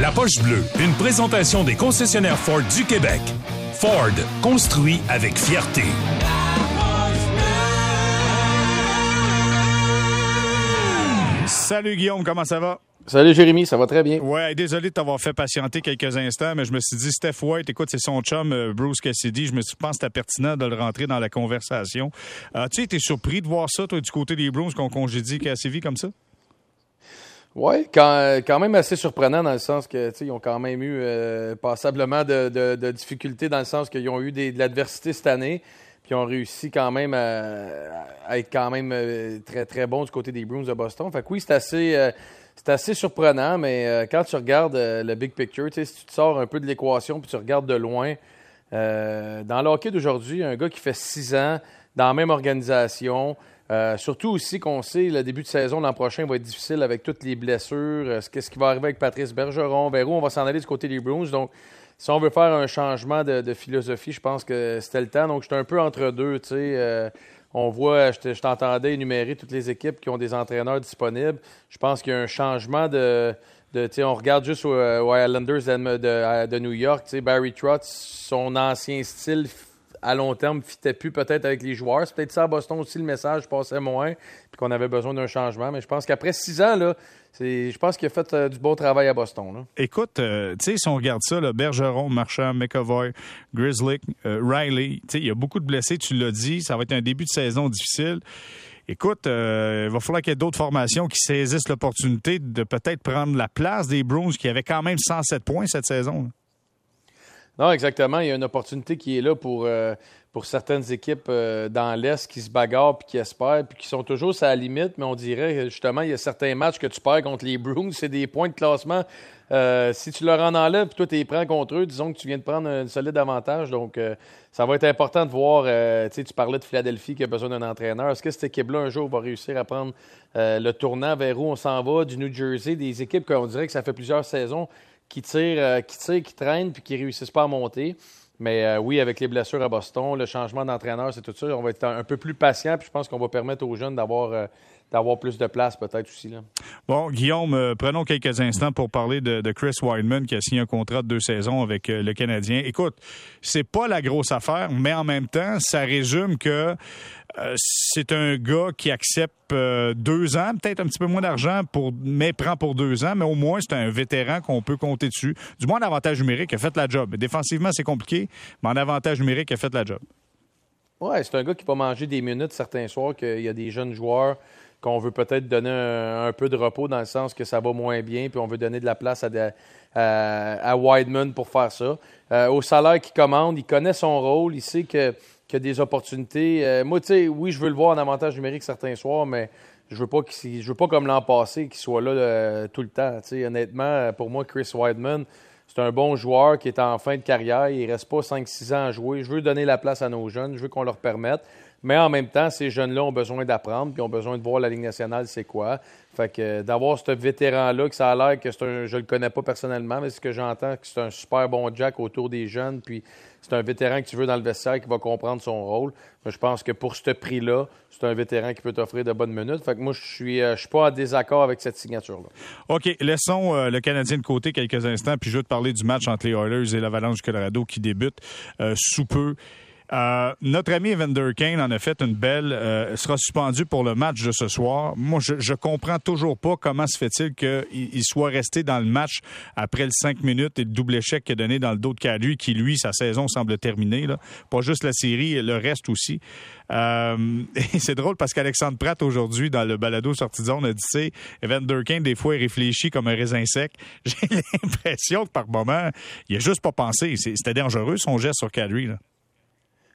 La Poche Bleue, une présentation des concessionnaires Ford du Québec. Ford, construit avec fierté. Salut Guillaume, comment ça va? Salut Jérémy, ça va très bien. Ouais, désolé de t'avoir fait patienter quelques instants, mais je me suis dit, Steph White, écoute, c'est son chum euh, Bruce Cassidy. Je me suis pense que c'était pertinent de le rentrer dans la conversation. As-tu été surpris de voir ça, toi, du côté des Bruins, qu'on congédie Cassidy comme ça? Oui, quand, quand, même assez surprenant dans le sens que ils ont quand même eu euh, passablement de, de, difficultés dans le sens qu'ils ont eu des, de l'adversité cette année, puis ont réussi quand même à, être quand même euh, très très bons du côté des Bruins de Boston. Fait que oui, c'est assez euh, c'est assez surprenant, mais quand tu regardes le big picture, si tu te sors un peu de l'équation puis tu regardes de loin, dans le hockey d'aujourd'hui, un gars qui fait six ans dans la même organisation. Euh, surtout aussi qu'on sait le début de saison l'an prochain va être difficile avec toutes les blessures. Euh, qu'est-ce qui va arriver avec Patrice Bergeron? Vers on va s'en aller du côté des Bruins? Donc, si on veut faire un changement de, philosophie, je pense que c'était le temps. Donc, j'étais un peu entre deux. Euh, on voit, je t'entendais énumérer toutes les équipes qui ont des entraîneurs disponibles. Je pense qu'il y a un changement de. de on regarde juste aux, Islanders de, de, New York. Barry Trotz, son ancien style à long terme fitait plus peut-être avec les joueurs. C'est peut-être ça à Boston aussi, le message passait moins, puis qu'on avait besoin d'un changement. Mais je pense qu'après six ans, là, je pense qu'il a fait euh, du beau travail à Boston. Écoute, euh, tu sais, si on regarde ça, Bergeron, Marchand, McAvoy, Grizzly, euh, Riley, il y a beaucoup de blessés, tu l'as dit, ça va être un début de saison difficile. Écoute, il va falloir qu'il y ait d'autres formations qui saisissent l'opportunité de peut-être prendre la place des Bruins qui avaient quand même 107 points cette saison. Non, exactement. Il y a une opportunité qui est là pour, euh, pour certaines équipes euh, dans l'Est qui se bagarrent puis qui espèrent puis qui sont toujours à la limite, mais on dirait justement, il y a certains matchs que tu perds contre les Bruins, c'est des points de classement. Euh, si tu leur en enlèves puis toi, tu les prends contre eux, disons que tu viens de prendre un solide avantage. Donc, ça va être important de voir. tu parlais de Philadelphie qui a besoin d'un entraîneur. Est-ce que cette équipe-là, un jour, va réussir à prendre le tournant vers où on s'en va, du New Jersey, des équipes qu'on dirait que ça fait plusieurs saisons qui tirent, euh, qui tirent, qui traînent, puis qui réussissent pas à monter. Mais euh, oui, avec les blessures à Boston, le changement d'entraîneur, c'est tout ça. On va être un, peu plus patient, puis je pense qu'on va permettre aux jeunes d'avoir euh, d'avoir plus de place peut-être aussi. Là. Bon, Guillaume, prenons quelques instants pour parler de, Chris Wideman qui a signé un contrat de deux saisons avec le Canadien. Écoute, c'est pas la grosse affaire, mais en même temps, ça résume que euh, c'est un gars qui accepte euh, deux ans, peut-être un petit peu moins d'argent, pour, mais prend pour deux ans, mais au moins c'est un vétéran qu'on peut compter dessus. Du moins, en avantage numérique, a fait la job. Défensivement, c'est compliqué, mais en avantage numérique, a fait la job. Oui, c'est un gars qui va manger des minutes certains soirs, qu'il y a des jeunes joueurs qu'on veut peut-être donner un, peu de repos dans le sens que ça va moins bien, puis on veut donner de la place à, Wideman pour faire ça. Euh, au salaire qu'il commande, il connaît son rôle, il sait que qu'il a des opportunités. Euh, moi, tu sais, oui, je veux le voir en avantage numérique certains soirs, mais je veux pas qu'il, je veux pas comme l'an passé qu'il soit là euh, tout le temps. Honnêtement, pour moi, Chris Weidman, c'est un bon joueur qui est en fin de carrière. Il reste pas 5-6 ans à jouer. Je veux donner la place à nos jeunes. Je veux qu'on leur permette. Mais en même temps, ces jeunes-là ont besoin d'apprendre, puis ont besoin de voir la Ligue nationale, c'est quoi. Fait que euh, d'avoir ce vétéran-là, que ça a l'air que c'est un. Je le connais pas personnellement, mais ce que j'entends, que c'est un super bon Jack autour des jeunes, puis c'est un vétéran que tu veux dans le vestiaire qui va comprendre son rôle. je pense que pour ce prix-là, c'est un vétéran qui peut t'offrir de bonnes minutes. Fait que moi, je suis, euh, suis pas en désaccord avec cette signature-là. OK. Laissons euh, le Canadien de côté quelques instants, puis je vais te parler du match entre les Oilers et l'Avalanche du Colorado qui débute sous peu. Euh, notre ami Evander Kane en a fait une belle. Euh, sera suspendu pour le match de ce soir. Moi, je, je comprends toujours pas comment se fait-il qu'il soit resté dans le match après le 5 minutes et le double échec qu'il a donné dans le dos de Calu, qui lui, sa saison semble terminée. Là. Pas juste la série, le reste aussi. Euh, c'est drôle parce qu'Alexandre Pratt aujourd'hui dans le balado sorti de zone a dit c'est Evander Kane des fois il réfléchit comme un raisin sec. J'ai l'impression que par moment il a juste pas pensé. C'était dangereux son geste sur Kadri là.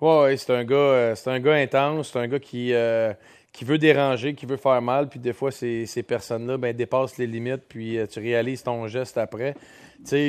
Oui, c'est un gars, euh, c'est un gars intense, c'est un gars qui, euh, qui veut déranger, qui veut faire mal, puis des fois ces, ces personnes-là ben, dépassent les limites, puis euh, tu réalises ton geste après.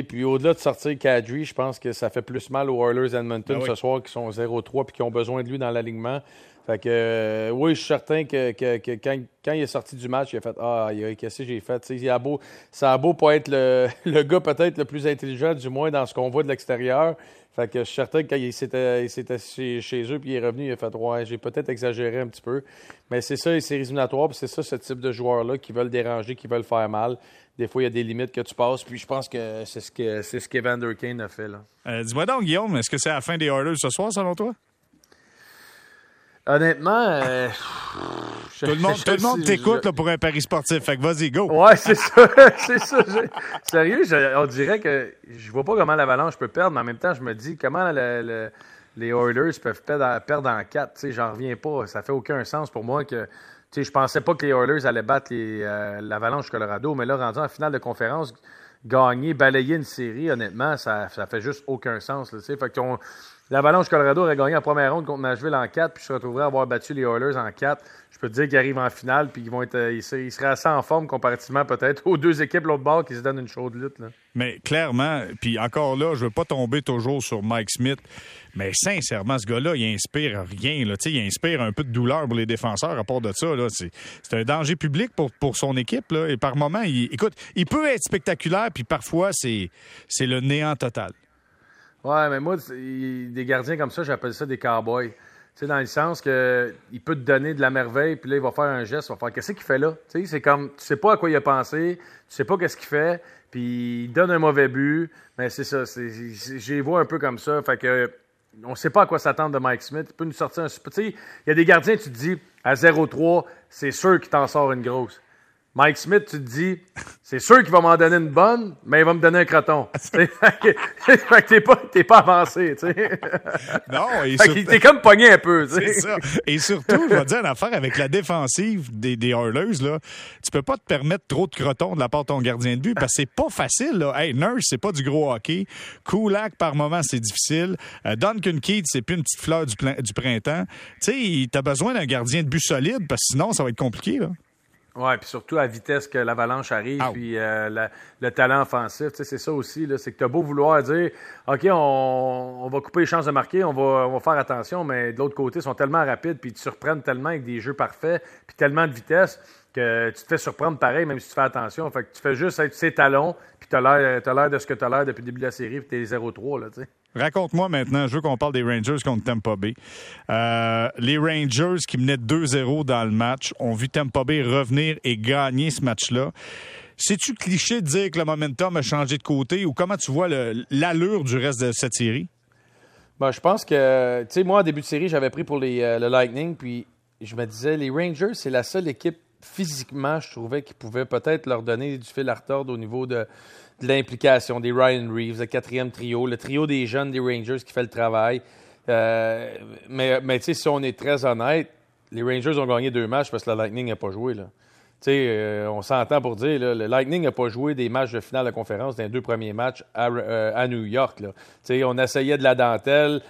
puis au-delà de sortir Kadri, je pense que ça fait plus mal aux Oilers Edmonton ben ce soir qui sont 0-3 puis qui ont besoin de lui dans l'alignement. Fait que oui, je suis certain que, quand, il est sorti du match, il a fait Ah, qu'est-ce que j'ai fait? Il a beau, ça a beau pas être le, le gars peut-être le plus intelligent, du moins dans ce qu'on voit de l'extérieur. Fait que je suis certain que quand il s'était, chez, chez, eux puis il est revenu, il a fait Ouais, j'ai peut-être exagéré un petit peu. Mais c'est ça les séries éliminatoires, c'est ça ce type de joueurs-là qui veulent déranger, qui veulent faire mal. des fois, il y a des limites que tu passes. Puis je pense que c'est ce que c'est ce qu'Evander Kane a fait. Là. Euh, dis-moi donc, Guillaume, est-ce que c'est la fin des Oilers ce soir, selon toi? Honnêtement, euh, tout le monde, tout le monde t'écoute pour un pari sportif. Fait que vas-y, go. Ouais, c'est ça. c'est ça. Sérieux, on dirait que je vois pas comment l'Avalanche peut perdre, mais en même temps, je me dis comment les Oilers peuvent perdre, en quatre. J'en reviens pas. Ça fait aucun sens pour moi que. Je pensais pas que les Oilers allaient battre euh, l'Avalanche Colorado, mais là, rendu en finale de conférence, gagner, balayer une série, honnêtement, ça, ça fait juste aucun sens. Là, fait qu'on L'Avalanche Colorado aurait gagné en première ronde contre Nashville en 4, puis se retrouverais à avoir battu les Oilers en 4. Je peux te dire qu'ils arrivent en finale, puis ils vont être, euh, ils seraient assez en forme comparativement peut-être aux deux équipes l'autre bord qui se donnent une chaude lutte. Mais clairement, puis encore là, je veux pas tomber toujours sur Mike Smith, mais sincèrement, ce gars-là, il inspire rien. Il inspire un peu de douleur pour les défenseurs à part de ça. C'est un danger public pour, son équipe. Et par moment, il, écoute, il peut être spectaculaire, puis parfois, c'est le néant total. Ouais, mais moi, des gardiens comme ça, j'appelle ça des cowboys. Tu sais, dans le sens que il peut te donner de la merveille, puis là, il va faire un geste, il va faire qu'est-ce qu'il fait là? Tu sais, c'est comme, tu sais pas à quoi il a pensé, tu sais pas qu'est-ce qu'il fait, puis il donne un mauvais but. Mais c'est ça, j'ai vois un peu comme ça. Fait que, on sait pas à quoi s'attendre de Mike Smith. Il peut nous sortir un. Tu sais, il y a des gardiens, tu te dis, à 0-3, c'est sûr qu'il t'en sort une grosse. Mike Smith, tu te dis, c'est sûr qu'il va m'en donner une bonne, mais il va me donner un croton. fait que t'es pas, pas avancé, tu sais. Non, et surtout... t'es comme pogné un peu, C'est ça. Et surtout, je vais te dire une affaire avec la défensive des, des Oilers, là. Tu peux pas te permettre trop de crotons de la part de ton gardien de but parce que c'est pas facile, là. Hey, Nurse, c'est pas du gros hockey. Kulak, par moment, c'est difficile. Euh, Duncan Keith, c'est plus une petite fleur du, du printemps. Tu sais, t'as besoin d'un gardien de but solide parce que sinon, ça va être compliqué, là. Oui, puis surtout à vitesse que l'avalanche arrive, puis euh, le talent offensif. C'est ça aussi. C'est que tu as beau vouloir dire OK, on, va couper les chances de marquer, on va, on va faire attention, mais de l'autre côté, ils sont tellement rapides, puis ils te surprennent tellement avec des jeux parfaits, puis tellement de vitesse que tu te fais surprendre pareil, même si tu fais attention. Fait que tu fais juste être ses talons, puis tu as l'air de ce que tu as l'air depuis le début de la série, puis tu es 0-3. Raconte-moi maintenant, je veux qu'on parle des Rangers contre Tampa Bay. Euh, les Rangers qui menaient 2-0 dans le match ont vu Tampa Bay revenir et gagner ce match-là. C'est-tu cliché de dire que le momentum a changé de côté ou comment tu vois l'allure du reste de cette série? Ben, je pense que, tu sais, moi, en début de série, j'avais pris pour euh, le Lightning, puis je me disais, les Rangers, c'est la seule équipe physiquement, je trouvais qui pouvait peut-être leur donner du fil à retordre au niveau de, l'implication des Ryan Reeves, le quatrième trio, le trio des jeunes des Rangers qui fait le travail. Euh, mais mais tu sais, si on est très honnête, les Rangers ont gagné deux matchs parce que le Lightning n'a pas joué. Là. Euh, on s'entend pour dire, là, le Lightning n'a pas joué des matchs de finale de conférence dans les deux premiers matchs à, euh, à New York. Là. On essayait de la dentelle.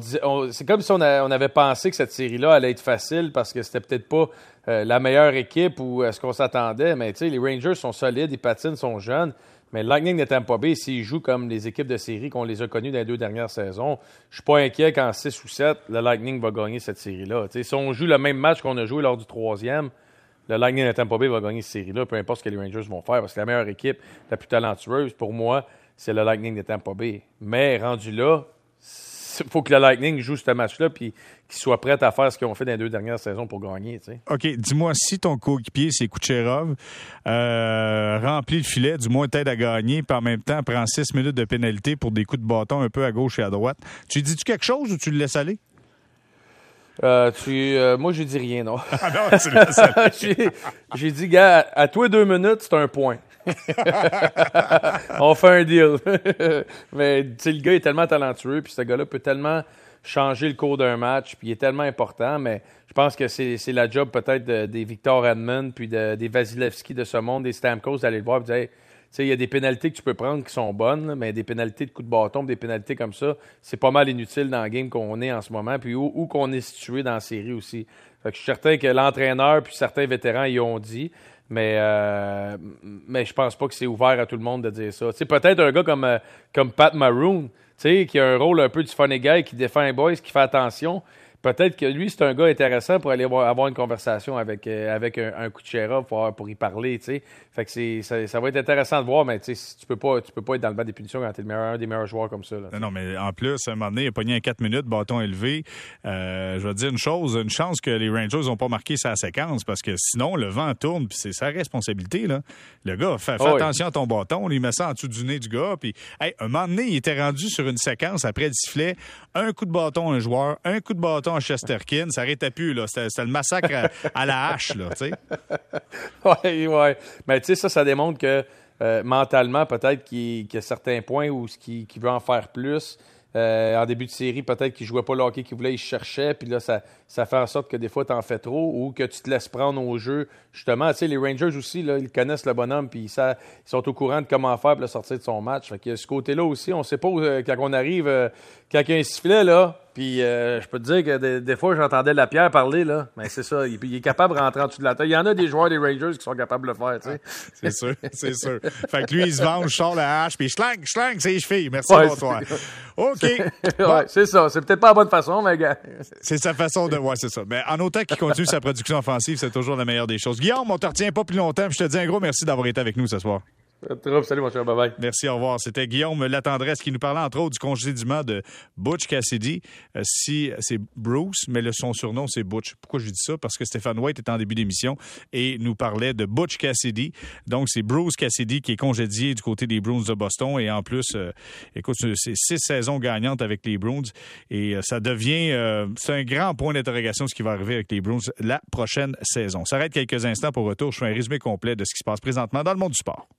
C'est comme si on, avait pensé que cette série-là allait être facile parce que c'était peut-être pas la meilleure équipe ou est ce qu'on s'attendait. Mais les Rangers sont solides, ils patinent, sont jeunes. Mais le Lightning de Tampa Bay, s'ils jouent comme les équipes de série qu'on les a connues dans les deux dernières saisons, je suis pas inquiet qu'en 6 ou 7, le Lightning va gagner cette série-là. Si on joue le même match qu'on a joué lors du troisième, le Lightning de Tampa Bay va gagner cette série-là, peu importe ce que les Rangers vont faire, parce que la meilleure équipe, la plus talentueuse, pour moi, c'est le Lightning de Tampa Bay. Mais rendu là, il faut que le Lightning joue ce match-là puis qu'ils soient prêts à faire ce qu'ils ont fait dans les deux dernières saisons pour gagner. OK, dis-moi, si ton coéquipier, c'est Kucherov, euh, remplit le filet, du moins t'aide à gagner, puis en même temps prend six minutes de pénalité pour des coups de bâton un peu à gauche et à droite, tu dis-tu quelque chose ou tu le laisses aller? Euh, tu, euh, moi, je dis rien, non. Ah non, tu aller. j'ai dit, gars, à toi deux minutes, c'est un point. on fait un deal. Mais le gars est tellement talentueux, puis ce gars-là peut tellement changer le cours d'un match, puis il est tellement important, mais je pense que c'est la job peut-être des Victor Edmond, puis des Vasilevski de ce monde, des Stamkos, d'aller le voir et dire il y a des pénalités que tu peux prendre qui sont bonnes, mais des pénalités de coups de bâton, des pénalités comme ça, c'est pas mal inutile dans le game qu'on est en ce moment, puis où, qu'on est situé dans la série aussi. Je suis certain que l'entraîneur puis certains vétérans y ont dit. Mais, euh, mais je pense pas que c'est ouvert à tout le monde de dire ça. peut-être un gars comme, euh, comme Pat Maroon, qui a un rôle un peu du funny guy, qui défend un boys, qui fait attention. Peut-être que lui, c'est un gars intéressant pour aller avoir une conversation avec, euh, avec un, coup de Kuchera pour, pour y parler, tu sais. Fait que c'est, ça, va être intéressant de voir, mais tu sais, tu peux pas, tu peux pas être dans le bas des punitions quand tu es le un des meilleurs joueurs comme ça. non, mais en plus, à un moment donné, il a pogné un 4 minutes, bâton élevé. Euh, je vais dire une chose, une chance que les Rangers n'ont pas marqué sa séquence parce que sinon, le vent tourne, puis c'est sa responsabilité, là. Le gars, fais, ah attention à ton bâton, il met ça en dessous du nez du gars, puis, hey, un moment donné, il était rendu sur une séquence après le sifflet, un coup de bâton à un joueur, un coup de bâton à Chesterkin, ça arrêtait plus. C'était le massacre à, la hache, oui, oui. Mais tu sais, ça, ça démontre que euh, mentalement, peut-être qu'il y a certains points où qu'il veut en faire plus. Euh, en début de série, peut-être qu'il jouait pas le hockey qu'il voulait, il cherchait, puis là, ça, ça fait en sorte que des fois, tu en fais trop ou que tu te laisses prendre au jeu. Justement, tu sais, les Rangers aussi, là, ils connaissent le bonhomme, puis ils, sont au courant de comment faire pour le sortir de son match. Fait que ce côté-là aussi, on sait pas euh, quand on arrive, quand il y a un sifflet, là, puis euh, je peux te dire que des, fois, j'entendais la pierre parler, là. Mais c'est ça, il, est capable de rentrer en dessous de la tête. Il y en a des joueurs des Rangers qui sont capables de le faire, tu sais. c'est sûr, c'est sûr. Fait que lui, il se venge, sort la hache, puis schlang, schlang, c'est les chevilles. Merci, ouais, bonsoir. OK. ouais, c'est ça. C'est peut-être pas la bonne façon, mais gars. c'est sa façon de. Ouais, c'est ça. Mais en autant qu'il continue sa production offensive, c'est toujours la meilleure des choses. Guillaume, on te retient pas plus longtemps. Je te dis un gros merci d'avoir été avec nous ce soir. Salut, mon cher. Bye bye. Merci, au revoir. C'était Guillaume Latendresse qui nous parlait, entre autres, du congédiement de Butch Cassidy. Euh, si c'est Bruce, mais le, son surnom, c'est Butch. Pourquoi je dis ça? Parce que Stéphane White était en début d'émission et nous parlait de Butch Cassidy. Donc, c'est Bruce Cassidy qui est congédié du côté des Bruins de Boston. Et en plus, euh, écoute, c'est six saisons gagnantes avec les Bruins. Et euh, ça devient... c'est un grand point d'interrogation ce qui va arriver avec les Bruins la prochaine saison. Ça arrête quelques instants pour retour. Je fais un résumé complet de ce qui se passe présentement dans le monde du sport.